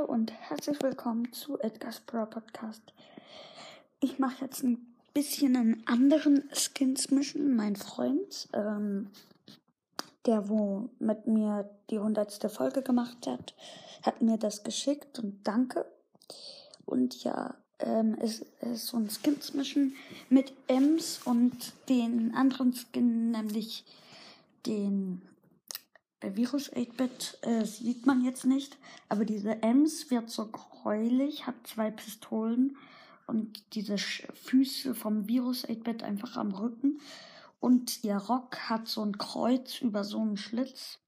und herzlich willkommen zu Edgar's Pro Podcast. Ich mache jetzt ein bisschen einen anderen Skins Mission. Mein Freund, ähm, der wo mit mir die hundertste Folge gemacht hat, hat mir das geschickt und danke. Und ja, ähm, es ist so ein Skins Mission mit Ems und den anderen Skin, nämlich den Virus 8-Bit äh, sieht man jetzt nicht, aber diese Ems wird so gräulich, hat zwei Pistolen und diese Füße vom Virus 8-Bit einfach am Rücken. Und ihr Rock hat so ein Kreuz über so einen Schlitz.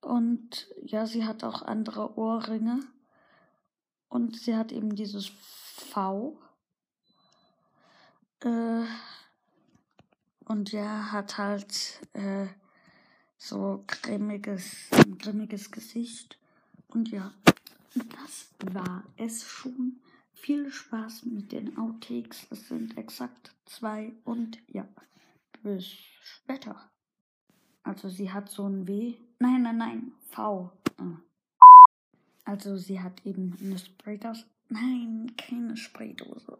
Und ja, sie hat auch andere Ohrringe. Und sie hat eben dieses V. Äh, und ja, hat halt äh, so grimmiges, ein grimmiges Gesicht. Und ja, das war es schon. Viel Spaß mit den Outtakes. Es sind exakt zwei und ja, bis später. Also sie hat so ein W. Nein, nein, nein, V. Ah. Also sie hat eben eine Spraydose. Nein, keine Spraydose.